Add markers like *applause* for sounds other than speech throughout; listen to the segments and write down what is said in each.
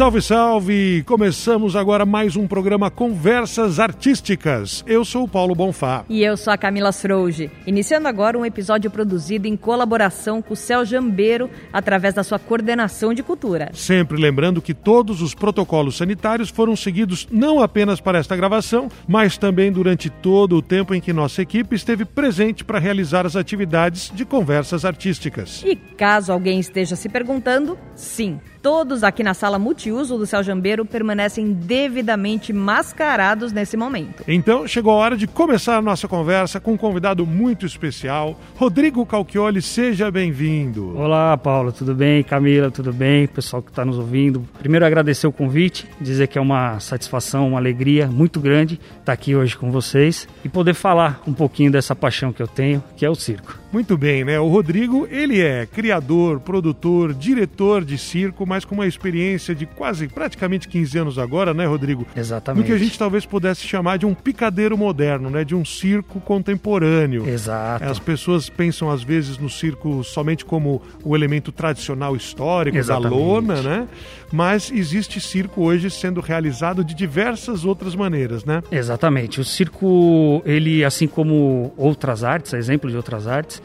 Salve, salve! Começamos agora mais um programa Conversas Artísticas. Eu sou o Paulo Bonfá. E eu sou a Camila Frouge. Iniciando agora um episódio produzido em colaboração com o Céu Jambeiro, através da sua coordenação de cultura. Sempre lembrando que todos os protocolos sanitários foram seguidos não apenas para esta gravação, mas também durante todo o tempo em que nossa equipe esteve presente para realizar as atividades de conversas artísticas. E caso alguém esteja se perguntando, sim, Todos aqui na sala multiuso do Céu Jambeiro permanecem devidamente mascarados nesse momento. Então chegou a hora de começar a nossa conversa com um convidado muito especial. Rodrigo Calchioli, seja bem-vindo. Olá, Paulo, tudo bem? Camila, tudo bem? Pessoal que está nos ouvindo. Primeiro agradecer o convite, dizer que é uma satisfação, uma alegria muito grande estar aqui hoje com vocês e poder falar um pouquinho dessa paixão que eu tenho, que é o circo. Muito bem, né? O Rodrigo, ele é criador, produtor, diretor de circo, mas com uma experiência de quase, praticamente 15 anos agora, né, Rodrigo? Exatamente. No que a gente talvez pudesse chamar de um picadeiro moderno, né? De um circo contemporâneo. Exato. As pessoas pensam, às vezes, no circo somente como o elemento tradicional histórico Exatamente. da lona, né? Mas existe circo hoje sendo realizado de diversas outras maneiras, né? Exatamente. O circo, ele, assim como outras artes, exemplo de outras artes,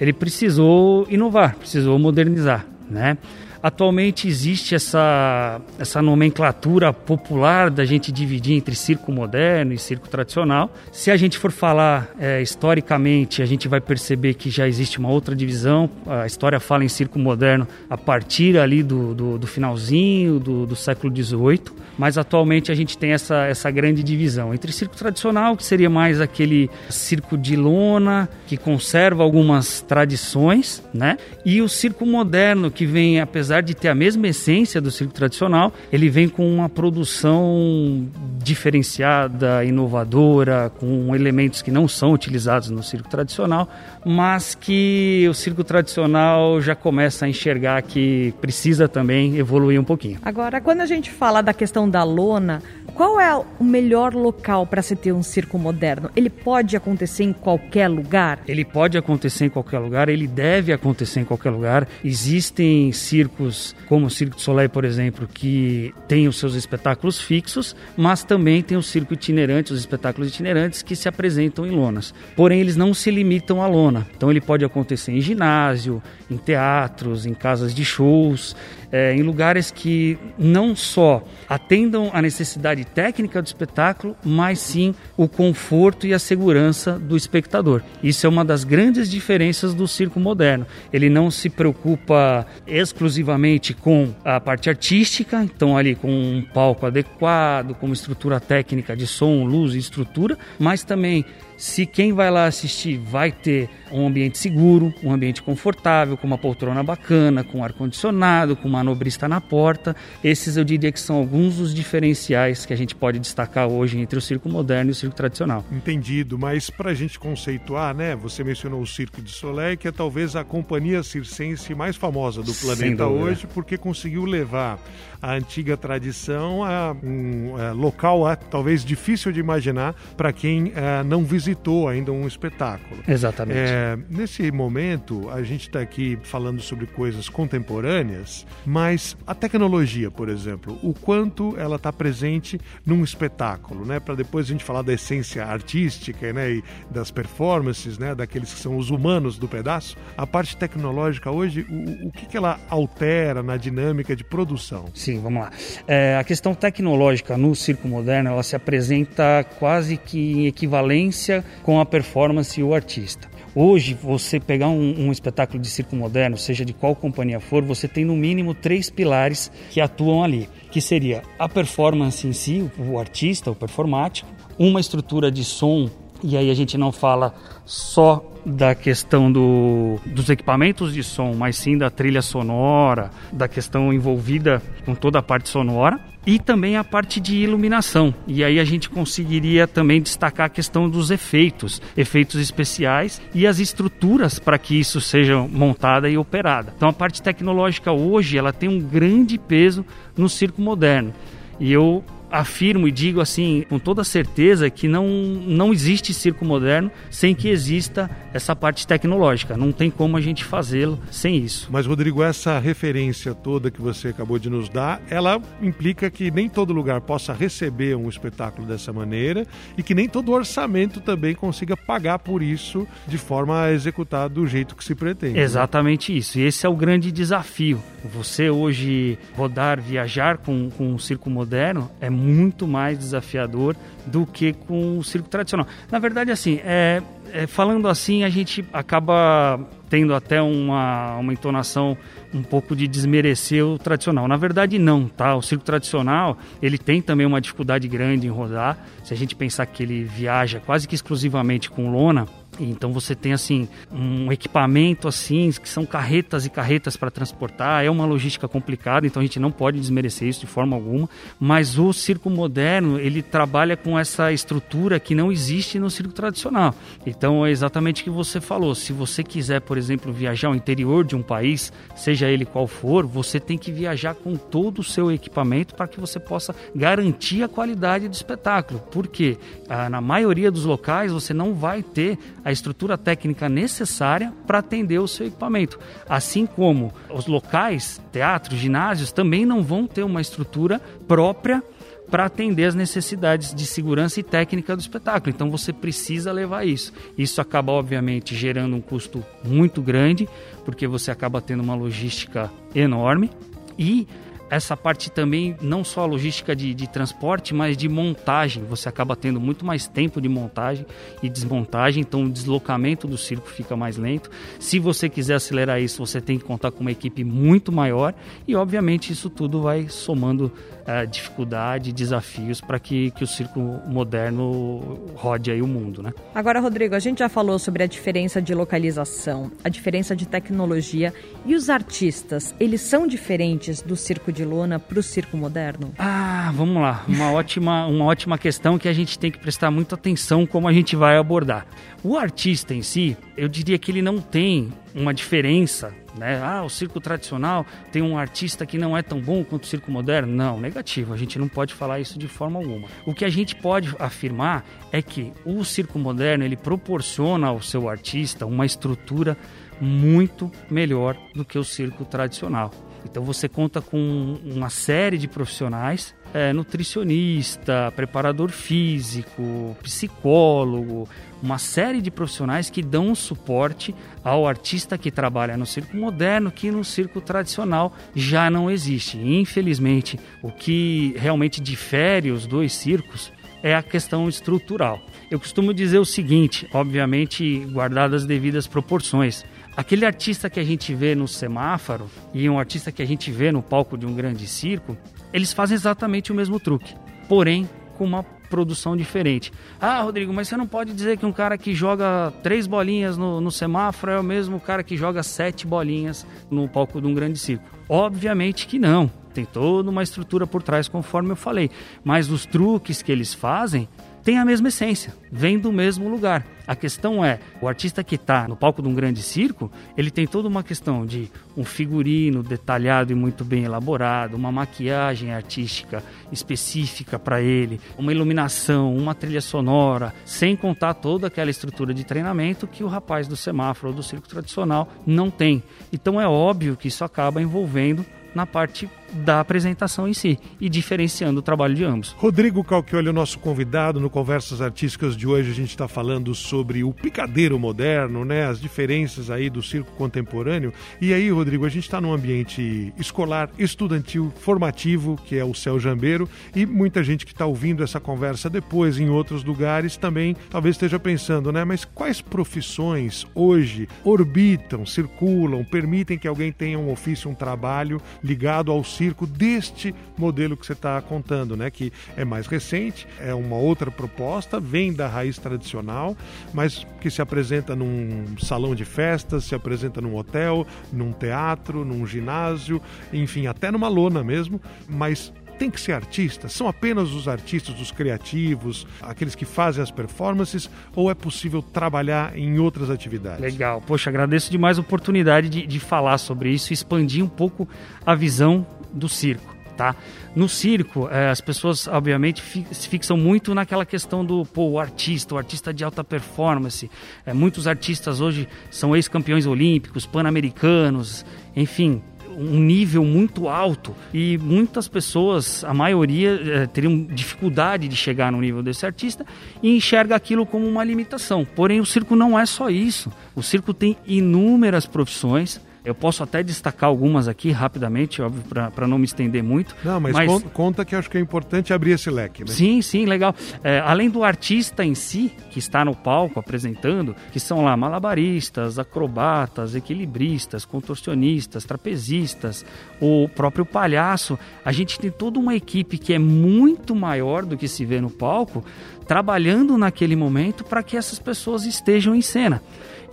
ele precisou inovar, precisou modernizar, né? Atualmente existe essa, essa nomenclatura popular da gente dividir entre circo moderno e circo tradicional. Se a gente for falar é, historicamente, a gente vai perceber que já existe uma outra divisão. A história fala em circo moderno a partir ali do, do, do finalzinho do, do século XVIII, mas atualmente a gente tem essa, essa grande divisão entre circo tradicional, que seria mais aquele circo de lona, que conserva algumas tradições, né? e o circo moderno, que vem, apesar apesar de ter a mesma essência do circo tradicional, ele vem com uma produção diferenciada, inovadora, com elementos que não são utilizados no circo tradicional, mas que o circo tradicional já começa a enxergar que precisa também evoluir um pouquinho. Agora, quando a gente fala da questão da lona, qual é o melhor local para se ter um circo moderno? Ele pode acontecer em qualquer lugar? Ele pode acontecer em qualquer lugar, ele deve acontecer em qualquer lugar. Existem circos, como o Circo de Soleil, por exemplo, que tem os seus espetáculos fixos, mas também tem o circo itinerante, os espetáculos itinerantes que se apresentam em lonas. Porém, eles não se limitam à lona. Então, ele pode acontecer em ginásio, em teatros, em casas de shows, é, em lugares que não só atendam a necessidade técnica do espetáculo, mas sim o conforto e a segurança do espectador. Isso é uma das grandes diferenças do circo moderno. Ele não se preocupa exclusivamente com a parte artística, então ali com um palco adequado, com uma estrutura técnica de som, luz e estrutura, mas também se quem vai lá assistir vai ter um ambiente seguro, um ambiente confortável, com uma poltrona bacana, com ar-condicionado, com uma manobrista na porta. Esses eu diria que são alguns dos diferenciais que a gente pode destacar hoje entre o circo moderno e o circo tradicional. Entendido, mas para a gente conceituar, né? Você mencionou o Circo de Soleil, que é talvez a companhia circense mais famosa do planeta hoje, porque conseguiu levar a antiga tradição a um a, local a, talvez difícil de imaginar para quem a, não visitou ainda um espetáculo. Exatamente. É, nesse momento, a gente está aqui falando sobre coisas contemporâneas, mas a tecnologia, por exemplo, o quanto ela está presente num espetáculo, né? Para depois a gente falar da essência artística, né? E das performances, né? Daqueles que são os humanos do pedaço. A parte tecnológica hoje, o, o que, que ela altera na dinâmica de produção? Sim, vamos lá. É, a questão tecnológica no circo moderno, ela se apresenta quase que em equivalência com a performance e o artista. Hoje, você pegar um, um, espetáculo de circo moderno, seja de qual companhia for, você tem no mínimo três pilares que atuam ali, que seria a performance em si, o artista, o performático, uma estrutura de som, e aí a gente não fala só da questão do, dos equipamentos de som, mas sim da trilha sonora, da questão envolvida com toda a parte sonora e também a parte de iluminação. E aí a gente conseguiria também destacar a questão dos efeitos, efeitos especiais e as estruturas para que isso seja montada e operada. Então a parte tecnológica hoje ela tem um grande peso no circo moderno. E eu afirmo e digo assim com toda certeza que não, não existe circo moderno sem que exista essa parte tecnológica. Não tem como a gente fazê-lo sem isso. Mas, Rodrigo, essa referência toda que você acabou de nos dar, ela implica que nem todo lugar possa receber um espetáculo dessa maneira e que nem todo orçamento também consiga pagar por isso de forma a executar do jeito que se pretende. Né? Exatamente né? isso. E esse é o grande desafio. Você hoje rodar, viajar com, com um circo moderno é muito mais desafiador do que com o circo tradicional. Na verdade, assim, é, é, falando assim, a gente acaba tendo até uma, uma entonação um pouco de desmerecer o tradicional. Na verdade, não, tá? O circo tradicional, ele tem também uma dificuldade grande em rodar. Se a gente pensar que ele viaja quase que exclusivamente com lona, então você tem assim um equipamento assim que são carretas e carretas para transportar, é uma logística complicada, então a gente não pode desmerecer isso de forma alguma, mas o circo moderno, ele trabalha com essa estrutura que não existe no circo tradicional. Então é exatamente o que você falou, se você quiser, por exemplo, viajar ao interior de um país, seja ele qual for, você tem que viajar com todo o seu equipamento para que você possa garantir a qualidade do espetáculo. Porque ah, na maioria dos locais você não vai ter a estrutura técnica necessária para atender o seu equipamento. Assim como os locais, teatros, ginásios, também não vão ter uma estrutura própria para atender as necessidades de segurança e técnica do espetáculo. Então você precisa levar isso. Isso acaba, obviamente, gerando um custo muito grande, porque você acaba tendo uma logística enorme e essa parte também, não só a logística de, de, transporte, mas de montagem. Você acaba tendo muito mais tempo de montagem e desmontagem, então o deslocamento do circo fica mais lento. Se você quiser acelerar isso, você tem que contar com uma equipe muito maior e, obviamente, isso tudo vai somando uh, dificuldade, desafios para que, que o circo moderno rode aí o mundo, né? Agora, Rodrigo, a gente já falou sobre a diferença de localização, a diferença de tecnologia e os artistas, eles são diferentes do circo de lona para o circo moderno? Ah, vamos lá, uma ótima, uma ótima questão que a gente tem que prestar muita atenção como a gente vai abordar. O artista em si, eu diria que ele não tem uma diferença, né? Ah, o circo tradicional tem um artista que não é tão bom quanto o circo moderno. Não, negativo. A gente não pode falar isso de forma alguma. O que a gente pode afirmar é que o circo moderno ele proporciona ao seu artista uma estrutura muito melhor do que o circo tradicional. Então você conta com uma série de profissionais é, nutricionista, preparador físico, psicólogo, uma série de profissionais que dão suporte ao artista que trabalha no circo moderno, que no circo tradicional já não existe. Infelizmente, o que realmente difere os dois circos é a questão estrutural. Eu costumo dizer o seguinte, obviamente guardadas as devidas proporções. Aquele artista que a gente vê no semáforo e um artista que a gente vê no palco de um grande circo, eles fazem exatamente o mesmo truque, porém com uma produção diferente. Ah, Rodrigo, mas você não pode dizer que um cara que joga três bolinhas no, no semáforo é o mesmo cara que joga sete bolinhas no palco de um grande circo. Obviamente que não. Tem toda uma estrutura por trás, conforme eu falei. Mas os truques que eles fazem tem a mesma essência, vem do mesmo lugar. A questão é, o artista que está no palco de um grande circo, ele tem toda uma questão de um figurino detalhado e muito bem elaborado, uma maquiagem artística específica para ele, uma iluminação, uma trilha sonora, sem contar toda aquela estrutura de treinamento que o rapaz do semáforo ou do circo tradicional não tem. Então é óbvio que isso acaba envolvendo na parte da apresentação em si e diferenciando o trabalho de ambos. Rodrigo Calquioli, o nosso convidado no Conversas Artísticas de hoje, a gente está falando sobre o picadeiro moderno, né, as diferenças aí do circo contemporâneo. E aí, Rodrigo, a gente está num ambiente escolar, estudantil, formativo, que é o Céu Jambeiro, e muita gente que está ouvindo essa conversa depois em outros lugares também talvez esteja pensando, né, mas quais profissões hoje orbitam, circulam, permitem que alguém tenha um ofício, um trabalho ligado ao circo deste modelo que você está contando, né? Que é mais recente, é uma outra proposta, vem da raiz tradicional, mas que se apresenta num salão de festas, se apresenta num hotel, num teatro, num ginásio, enfim, até numa lona mesmo, mas tem que ser artista? São apenas os artistas, os criativos, aqueles que fazem as performances, ou é possível trabalhar em outras atividades? Legal. Poxa, agradeço demais a oportunidade de, de falar sobre isso expandir um pouco a visão do circo. tá? No circo, é, as pessoas, obviamente, fi, se fixam muito naquela questão do, pô, o artista, o artista de alta performance. É, muitos artistas hoje são ex-campeões olímpicos, pan-americanos, enfim, um nível muito alto e muitas pessoas, a maioria, é, teriam dificuldade de chegar no nível desse artista e enxerga aquilo como uma limitação. Porém, o circo não é só isso. O circo tem inúmeras profissões eu posso até destacar algumas aqui rapidamente, óbvio, para não me estender muito. Não, mas, mas... conta que acho que é importante abrir esse leque. Né? Sim, sim, legal. É, além do artista em si, que está no palco apresentando, que são lá malabaristas, acrobatas, equilibristas, contorcionistas, trapezistas, o próprio palhaço, a gente tem toda uma equipe que é muito maior do que se vê no palco, trabalhando naquele momento para que essas pessoas estejam em cena.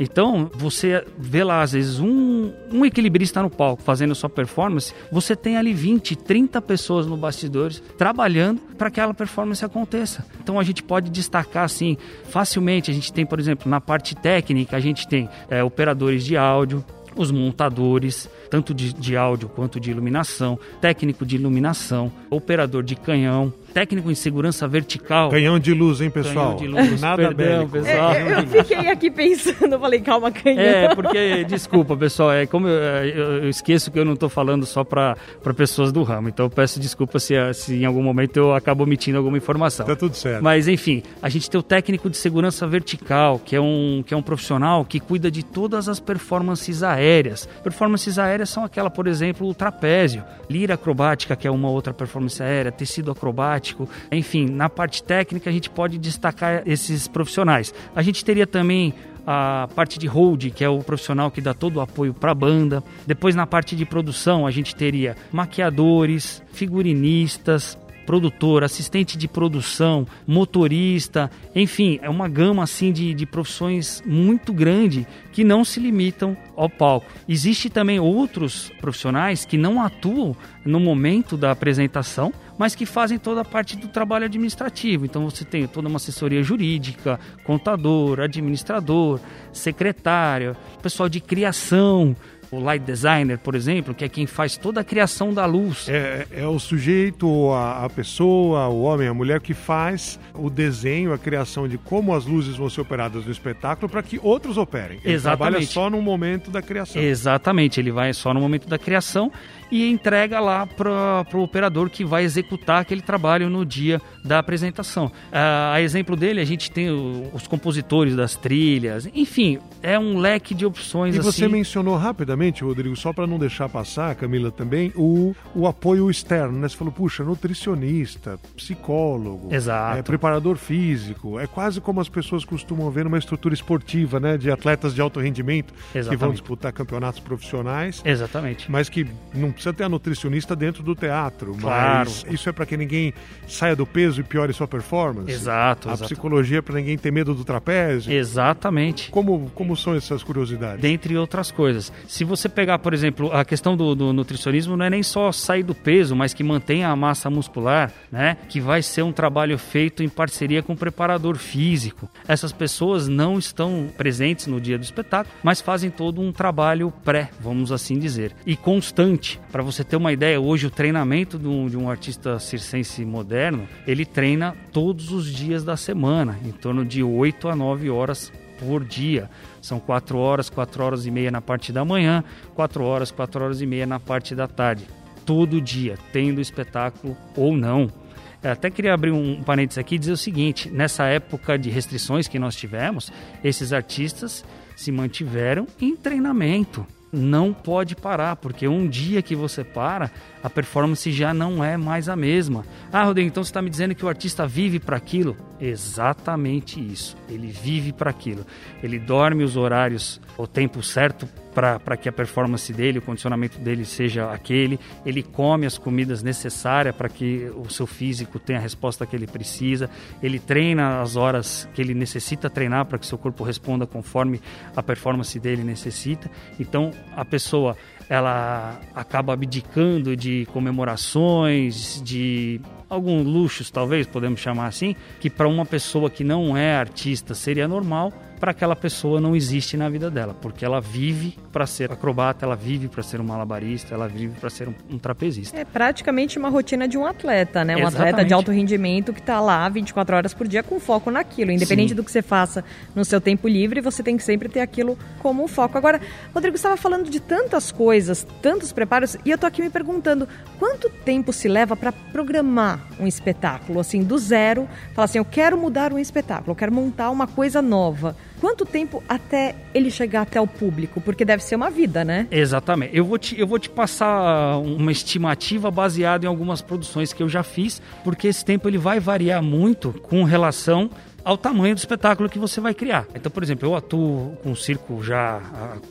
Então, você vê lá, às vezes, um, um equilibrista no palco fazendo sua performance, você tem ali 20, 30 pessoas no bastidores trabalhando para que aquela performance aconteça. Então, a gente pode destacar, assim, facilmente. A gente tem, por exemplo, na parte técnica, a gente tem é, operadores de áudio, os montadores, tanto de, de áudio quanto de iluminação, técnico de iluminação, operador de canhão, técnico em segurança vertical. Canhão de luz, hein, pessoal? Canhão de luz, Nada perdão, pessoal. É, eu fiquei aqui pensando, falei, calma, canhão. É, porque, desculpa, pessoal, é como eu, eu, esqueço que eu não estou falando só para pessoas do ramo, então eu peço desculpa se, se em algum momento eu acabo omitindo alguma informação. Tá tudo certo. Mas, enfim, a gente tem o técnico de segurança vertical, que é um, que é um profissional que cuida de todas as performances aéreas. Performances aéreas são aquela, por exemplo, o trapézio, lira acrobática, que é uma outra performance aérea, tecido acrobático, enfim, na parte técnica a gente pode destacar esses profissionais. A gente teria também a parte de hold, que é o profissional que dá todo o apoio para a banda. Depois na parte de produção a gente teria maquiadores, figurinistas, produtor, assistente de produção, motorista, enfim, é uma gama assim de, de profissões muito grande que não se limitam ao palco. Existe também outros profissionais que não atuam no momento da apresentação, mas que fazem toda a parte do trabalho administrativo. Então você tem toda uma assessoria jurídica, contador, administrador, secretário, pessoal de criação, o light designer, por exemplo, que é quem faz toda a criação da luz. É, é o sujeito, a, a, pessoa, o homem, a mulher que faz o desenho, a criação de como as luzes vão ser operadas no espetáculo para que outros operem. Ele Exatamente. trabalha só no momento da criação. Exatamente, ele vai só no momento da criação e entrega lá para o operador que vai executar aquele trabalho no dia da apresentação. Uh, a exemplo dele, a gente tem o, os compositores das trilhas, enfim, é um leque de opções. E assim. você mencionou rapidamente, Rodrigo, só para não deixar passar, Camila, também, o, o apoio externo, né? Você falou, puxa, nutricionista, psicólogo, Exato. É, preparador físico, é quase como as pessoas costumam ver numa estrutura esportiva, né? De atletas de alto rendimento Exatamente. que vão disputar campeonatos profissionais. Exatamente. Mas que não precisa ter a nutricionista dentro do teatro, claro. mas isso é para que ninguém saia do peso e piore sua performance. Exato. A exato. psicologia é para ninguém ter medo do trapézio. Exatamente. Como, como são essas curiosidades? Dentre outras coisas. Se você pegar, por exemplo, a questão do, do nutricionismo, não é nem só sair do peso, mas que mantenha a massa muscular, né? Que vai ser um trabalho feito em parceria com o preparador físico. Essas pessoas não estão presentes no dia do espetáculo, mas fazem todo um trabalho pré, vamos assim dizer, e constante para você ter uma ideia, hoje o treinamento de um, de um, artista circense moderno, ele treina todos os dias da semana, em torno de 8 a 9 horas por dia. São 4 horas, 4 horas e meia na parte da manhã, 4 horas, 4 horas e meia na parte da tarde. Todo dia, tendo espetáculo ou não. Eu até queria abrir um parênteses aqui e dizer o seguinte: nessa época de restrições que nós tivemos, esses artistas se mantiveram em treinamento não pode parar, porque um dia que você para, a performance já não é mais a mesma. Ah, Rodrigo, então você está me dizendo que o artista vive para aquilo? Exatamente isso. Ele vive para aquilo. Ele dorme os horários, o tempo certo para que a performance dele, o condicionamento dele seja aquele. Ele come as comidas necessárias para que o seu físico tenha a resposta que ele precisa. Ele treina as horas que ele necessita treinar para que seu corpo responda conforme a performance dele necessita. Então, a pessoa ela acaba abdicando de comemorações, de alguns luxos, talvez podemos chamar assim, que para uma pessoa que não é artista seria normal, para aquela pessoa não existe na vida dela, porque ela vive para ser acrobata, ela vive para ser um malabarista, ela vive para ser um, um, trapezista. É praticamente uma rotina de um atleta, né? Um Exatamente. atleta de alto rendimento que está lá 24 horas por dia com foco naquilo. Independente Sim. do que você faça no seu tempo livre, você tem que sempre ter aquilo como um foco. Agora, Rodrigo estava falando de tantas coisas, tantos preparos, e eu tô aqui me perguntando quanto tempo se leva para programar um espetáculo, assim, do zero, falar assim, eu quero mudar um espetáculo, eu quero montar uma coisa nova quanto tempo até ele chegar até o público? Porque deve ser uma vida, né? Exatamente. Eu vou te, eu vou te passar uma estimativa baseada em algumas produções que eu já fiz, porque esse tempo ele vai variar muito com relação ao tamanho do espetáculo que você vai criar. Então, por exemplo, eu atuo com o circo já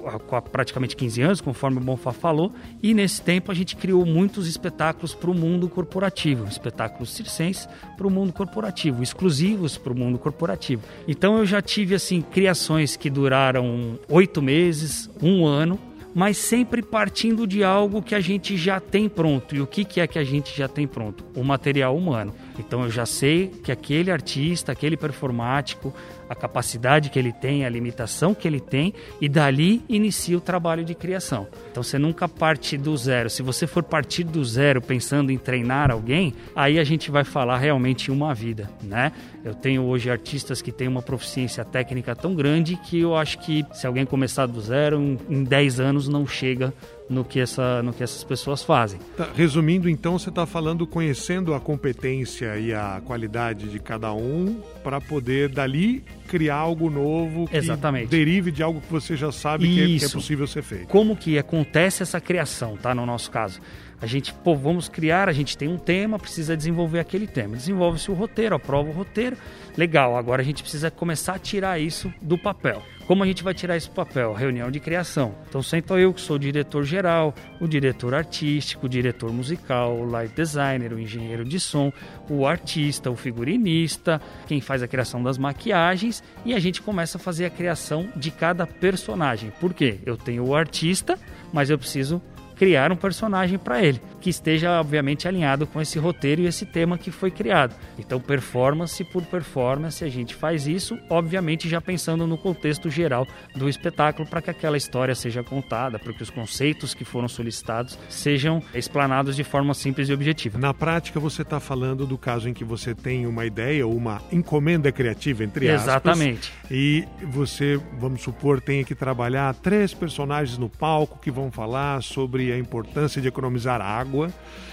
há, há praticamente 15 anos, conforme o Bonfá falou, e nesse tempo a gente criou muitos espetáculos para o mundo corporativo, espetáculos circenses para o mundo corporativo, exclusivos para o mundo corporativo. Então eu já tive assim criações que duraram oito meses, um ano, mas sempre partindo de algo que a gente já tem pronto. E o que, que é que a gente já tem pronto? O material humano. Então eu já sei que aquele artista, aquele performático, a capacidade que ele tem, a limitação que ele tem, e dali inicia o trabalho de criação. Então você nunca parte do zero. Se você for partir do zero pensando em treinar alguém, aí a gente vai falar realmente uma vida, né? Eu tenho hoje artistas que têm uma proficiência técnica tão grande que eu acho que se alguém começar do zero, em 10 anos não chega no que, essa, no que essas pessoas fazem. Tá, resumindo, então, você está falando conhecendo a competência e a qualidade de cada um para poder dali criar algo novo que Exatamente. derive de algo que você já sabe que é, que é, possível ser feito. Como que acontece essa criação, tá? No nosso caso. A gente, pô, vamos criar, a gente tem um tema, precisa desenvolver aquele tema. Desenvolve-se o roteiro, aprova o roteiro. Legal, agora a gente precisa começar a tirar isso do papel. Como a gente vai tirar esse papel? Reunião de criação. Então sento eu que sou o diretor geral, o diretor artístico, o diretor musical, o light designer, o engenheiro de som, o artista, o figurinista, quem faz a criação das maquiagens e a gente começa a fazer a criação de cada personagem. Por quê? Eu tenho o artista, mas eu preciso criar um personagem para ele, que esteja obviamente alinhado com esse roteiro e esse tema que foi criado. Então, performance por performance, a gente faz isso, obviamente já pensando no contexto geral do espetáculo para que aquela história seja contada, para que os conceitos que foram solicitados sejam explanados de forma simples e objetiva. Na prática, você está falando do caso em que você tem uma ideia ou uma encomenda criativa, entre aspas. Exatamente. E você, vamos supor, tem que trabalhar três personagens no palco que vão falar sobre a importância de economizar água.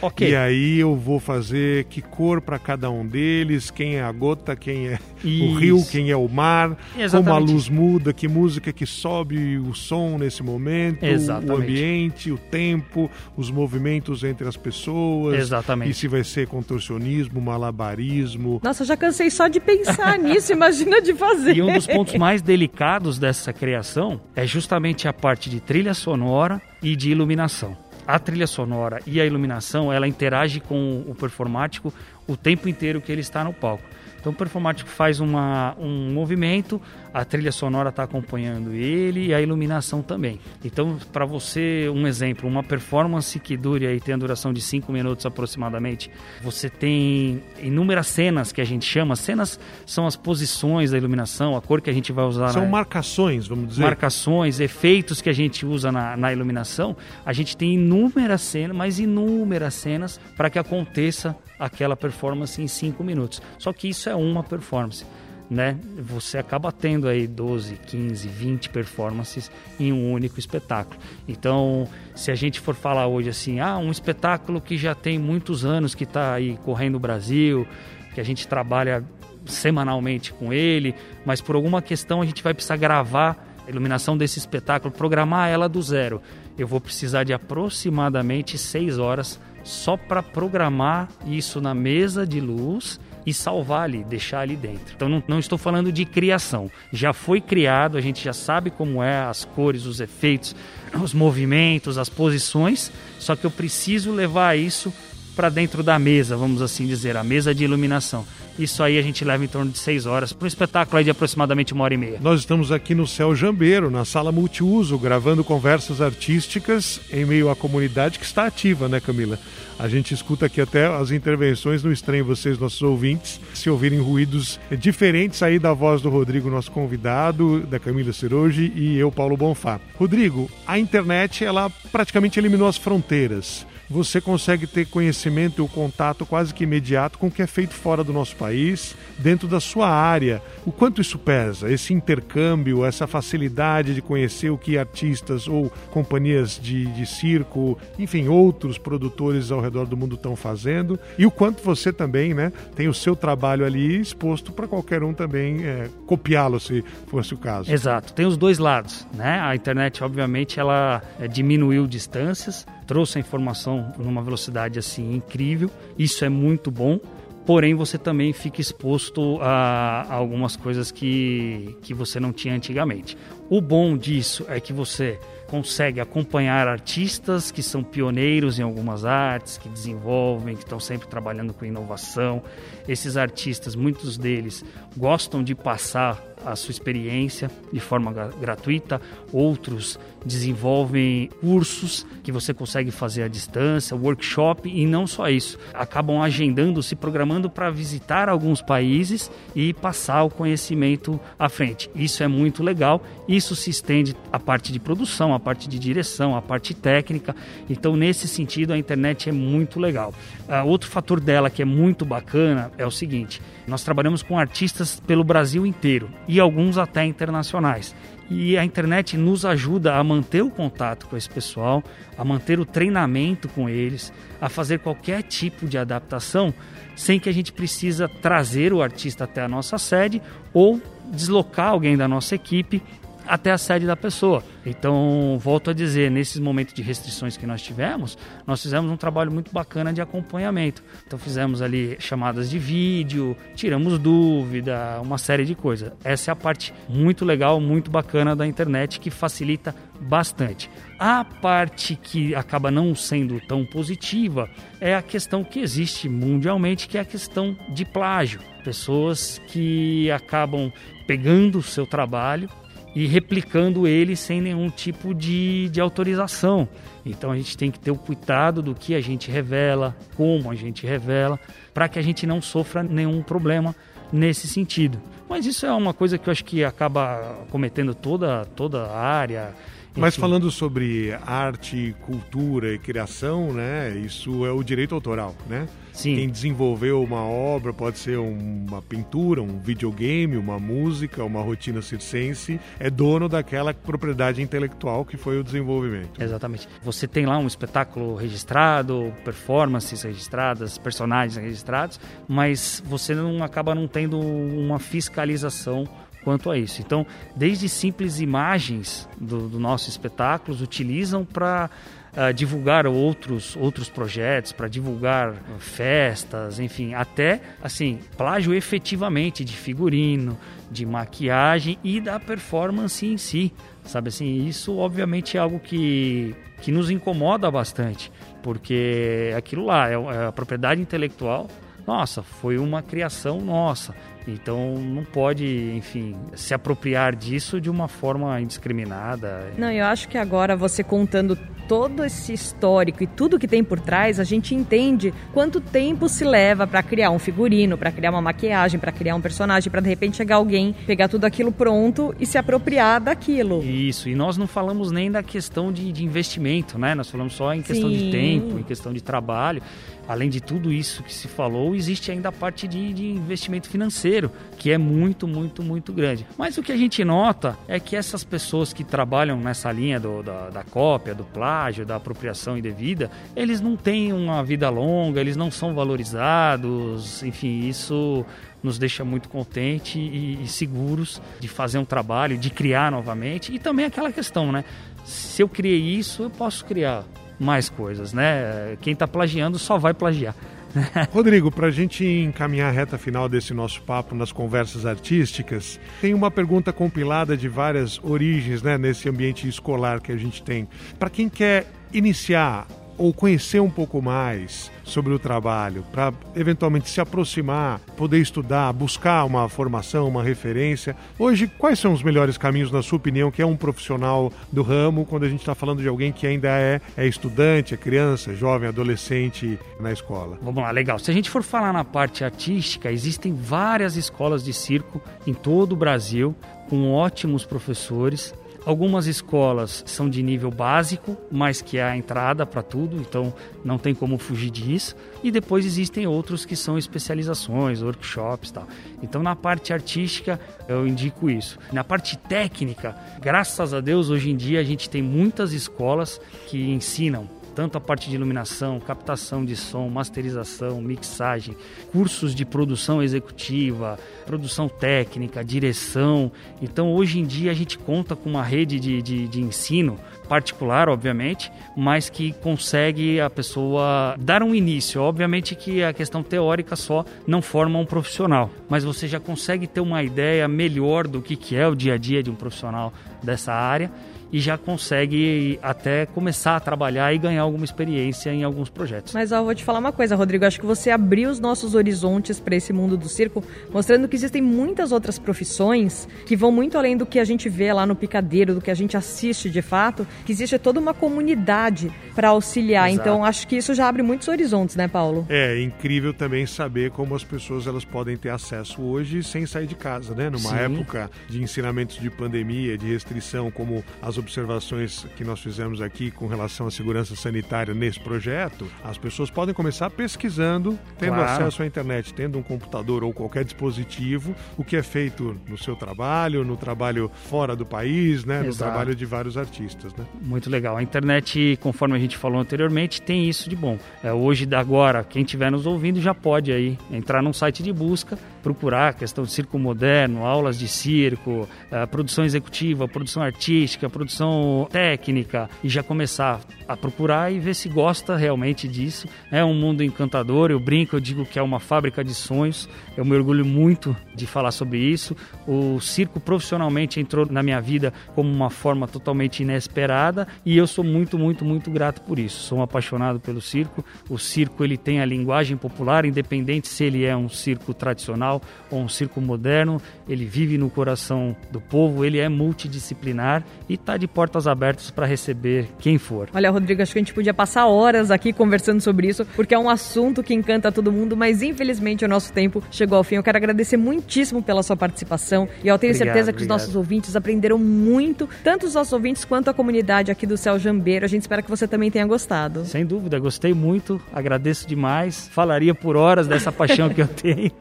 Ok. E aí eu vou fazer que cor para cada um deles, quem é a gota, quem é Isso. o rio, quem é o mar, Exatamente. como a luz muda, que música que sobe o som nesse momento, Exatamente. o ambiente, o tempo, os movimentos entre as pessoas. Exatamente. E se vai ser contorcionismo, malabarismo. Nossa, já cansei só de pensar *laughs* nisso, imagina de fazer. E um dos pontos mais delicados dessa criação é justamente a parte de trilha sonora e de iluminação. A trilha sonora e a iluminação, ela interage com o performático o tempo inteiro que ele está no palco. Então o performático faz uma, um movimento, a trilha sonora está acompanhando ele e a iluminação também. Então, para você, um exemplo, uma performance que dure aí, tem a duração de 5 minutos aproximadamente, você tem inúmeras cenas que a gente chama, cenas são as posições da iluminação, a cor que a gente vai usar. São na... marcações, vamos dizer. Marcações, efeitos que a gente usa na, na iluminação. A gente tem inúmeras cenas, mas inúmeras cenas para que aconteça aquela performance em 5 minutos. Só que isso é uma performance. Né? Você acaba tendo aí 12, 15, 20 performances em um único espetáculo. Então, se a gente for falar hoje assim, ah, um espetáculo que já tem muitos anos que está aí correndo o Brasil, que a gente trabalha semanalmente com ele, mas por alguma questão a gente vai precisar gravar a iluminação desse espetáculo, programar ela do zero. Eu vou precisar de aproximadamente 6 horas só para programar isso na mesa de luz e salvar ali, deixar ali dentro. Então não, não, estou falando de criação. Já foi criado, a gente já sabe como é as cores, os efeitos, os movimentos, as posições, só que eu preciso levar isso para dentro da mesa, vamos assim dizer, a mesa de iluminação. Isso aí a gente leva em torno de seis horas para um espetáculo de aproximadamente uma hora e meia. Nós estamos aqui no Céu Jambeiro, na sala multiuso, gravando conversas artísticas em meio à comunidade que está ativa, né, Camila? A gente escuta aqui até as intervenções, não estranho vocês, nossos ouvintes, se ouvirem ruídos diferentes aí da voz do Rodrigo, nosso convidado, da Camila Cirogi e eu, Paulo Bonfá. Rodrigo, a internet, ela praticamente eliminou as fronteiras você consegue ter conhecimento e o contato quase que imediato com o que é feito fora do nosso país, dentro da sua área. O quanto isso pesa? Esse intercâmbio, essa facilidade de conhecer o que artistas ou companhias de, de circo, enfim, outros produtores ao redor do mundo estão fazendo, e o quanto você também né, tem o seu trabalho ali exposto para qualquer um também é, copiá-lo, se fosse o caso. Exato, tem os dois lados. Né? A internet, obviamente, ela é, diminuiu distâncias, trouxe a informação numa velocidade assim incrível. Isso é muito bom. Porém, você também fica exposto a, algumas coisas que, que você não tinha antigamente. O bom disso é que você consegue acompanhar artistas que são pioneiros em algumas artes, que desenvolvem, que estão sempre trabalhando com inovação. Esses artistas, muitos deles, gostam de passar a sua experiência de forma gratuita, outros desenvolvem cursos que você consegue fazer à distância, workshop e não só isso, acabam agendando, se programando para visitar alguns países e passar o conhecimento à frente. Isso é muito legal. Isso se estende à parte de produção, à parte de direção, à parte técnica. Então, nesse sentido, a internet é muito legal. Uh, outro fator dela que é muito bacana é o seguinte: nós trabalhamos com artistas pelo Brasil inteiro e alguns até internacionais. E a internet nos ajuda a manter o contato com esse pessoal, a manter o treinamento com eles, a fazer qualquer tipo de adaptação sem que a gente precisa trazer o artista até a nossa sede ou deslocar alguém da nossa equipe até a sede da pessoa. Então, volto a dizer, nesses momentos de restrições que nós tivemos, nós fizemos um trabalho muito bacana de acompanhamento. Então, fizemos ali chamadas de vídeo, tiramos dúvida, uma série de coisas. Essa é a parte muito legal, muito bacana da internet que facilita bastante. A parte que acaba não sendo tão positiva é a questão que existe mundialmente, que é a questão de plágio. Pessoas que acabam pegando o seu trabalho e replicando ele sem nenhum tipo de, de autorização. Então a gente tem que ter o cuidado do que a gente revela, como a gente revela, para que a gente não sofra nenhum problema nesse sentido. Mas isso é uma coisa que eu acho que acaba cometendo toda, toda a área. Mas falando sobre arte, cultura e criação, né? Isso é o direito autoral, né? Sim. Quem desenvolveu uma obra pode ser uma pintura, um videogame, uma música, uma rotina circense, é dono daquela propriedade intelectual que foi o desenvolvimento. Exatamente. Você tem lá um espetáculo registrado, performances registradas, personagens registrados, mas você não acaba não tendo uma fiscalização quanto a isso. Então, desde simples imagens do, do nossos espetáculos utilizam para uh, divulgar outros, outros projetos, para divulgar festas, enfim, até assim, plágio efetivamente de figurino, de maquiagem e da performance em si. Sabe assim, isso obviamente é algo que, que nos incomoda bastante, porque aquilo lá é, é a propriedade intelectual nossa, foi uma criação nossa. Então não pode, enfim, se apropriar disso de uma forma indiscriminada. Não, eu acho que agora você contando todo esse histórico e tudo que tem por trás, a gente entende quanto tempo se leva para criar um figurino, para criar uma maquiagem, para criar um personagem, para de repente chegar alguém, pegar tudo aquilo pronto e se apropriar daquilo. Isso, e nós não falamos nem da questão de, de investimento, né? Nós falamos só em questão Sim. de tempo, em questão de trabalho. Além de tudo isso que se falou, existe ainda a parte de, de investimento financeiro, que é muito, muito, muito grande. Mas o que a gente nota é que essas pessoas que trabalham nessa linha do, da, da cópia, do plágio, da apropriação indevida, eles não têm uma vida longa, eles não são valorizados, enfim, isso nos deixa muito contentes e, e, seguros de fazer um trabalho, de criar novamente. E também aquela questão, né? Se eu criei isso, eu posso criar mais coisas, né? Quem está plagiando só vai plagiar. *laughs* Rodrigo, para a gente encaminhar a reta final desse nosso papo nas conversas artísticas, tem uma pergunta compilada de várias origens né, nesse ambiente escolar que a gente tem. Para quem quer iniciar ou conhecer um pouco mais sobre o trabalho, para eventualmente se aproximar, poder estudar, buscar uma formação, uma referência. Hoje, quais são os melhores caminhos, na sua opinião, que é um profissional do ramo, quando a gente está falando de alguém que ainda é, é estudante, é criança, jovem, adolescente na escola? Vamos lá, legal. Se a gente for falar na parte artística, existem várias escolas de circo em todo o Brasil, com ótimos professores Algumas escolas são de nível básico, mas que é a entrada para tudo, então não tem como fugir disso. E depois existem outros que são especializações, workshops, tal. Então na parte artística eu indico isso. Na parte técnica, graças a Deus hoje em dia a gente tem muitas escolas que ensinam tanto a parte de iluminação, captação de som, masterização, mixagem, cursos de produção executiva, produção técnica, direção. Então, hoje em dia, a gente conta com uma rede de, de, de ensino particular, obviamente, mas que consegue a pessoa dar um início. Obviamente que a questão teórica só não forma um profissional, mas você já consegue ter uma ideia melhor do que, que é o dia a dia de um profissional dessa área e já consegue até começar a trabalhar e ganhar alguma experiência em alguns projetos. Mas eu vou te falar uma coisa, Rodrigo, acho que você abriu os nossos horizontes para esse mundo do circo, mostrando que existem muitas outras profissões que vão muito além do que a gente vê lá no picadeiro, do que a gente assiste de fato, que existe toda uma comunidade para auxiliar. Exato. Então, acho que isso já abre muitos horizontes, né, Paulo? É, é incrível também saber como as pessoas elas podem ter acesso hoje sem sair de casa, né? Numa Sim. época de ensinamentos de pandemia, de restrição, como as observações que nós fizemos aqui com relação à segurança sanitária nesse projeto, as pessoas podem começar pesquisando, tendo claro. acesso à internet, tendo um computador ou qualquer dispositivo, o que é feito no seu trabalho, no trabalho fora do país, né, no trabalho de vários artistas. Né? Muito legal. A internet, conforme a gente falou anteriormente, tem isso de bom. É, hoje, agora, quem estiver nos ouvindo já pode aí entrar num site de busca, procurar a questão de circo moderno, aulas de circo, é, produção executiva, produção artística, produção produção técnica e já começar a procurar e ver se gosta realmente disso. É um mundo encantador, eu brinco, eu digo que é uma fábrica de sonhos. Eu me orgulho muito de falar sobre isso. O circo profissionalmente entrou na minha vida como uma forma totalmente inesperada e eu sou muito, muito, muito grato por isso. Sou um apaixonado pelo circo. O circo ele tem a linguagem popular, independente se ele é um circo tradicional ou um circo moderno, ele vive no coração do povo, ele é multidisciplinar e está de portas abertas para receber quem for. Olha, Rodrigo, acho que a gente podia passar horas aqui conversando sobre isso, porque é um assunto que encanta todo mundo, mas infelizmente o nosso tempo chegou ao fim. Eu quero agradecer muitíssimo pela sua participação e eu tenho obrigado, certeza que obrigado. os nossos ouvintes aprenderam muito, tanto os nossos ouvintes quanto a comunidade aqui do Céu Jambeiro. A gente espera que você também tenha gostado. Sem dúvida, gostei muito, agradeço demais. Falaria por horas dessa paixão que eu *laughs* tenho.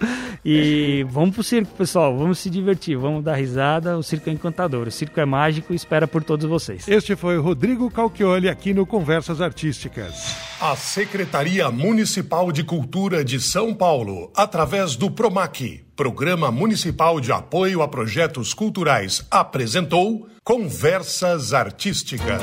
E vamos pro circo, pessoal, vamos se divertir, vamos dar risada. O circo é encantador, o circo é mágico e espera por todos vocês. Este foi o Rodrigo Calchioli aqui no Conversas Artísticas. A Secretaria Municipal de Cultura de São Paulo, através do PROMAC, Programa Municipal de Apoio a Projetos Culturais, apresentou Conversas Artísticas.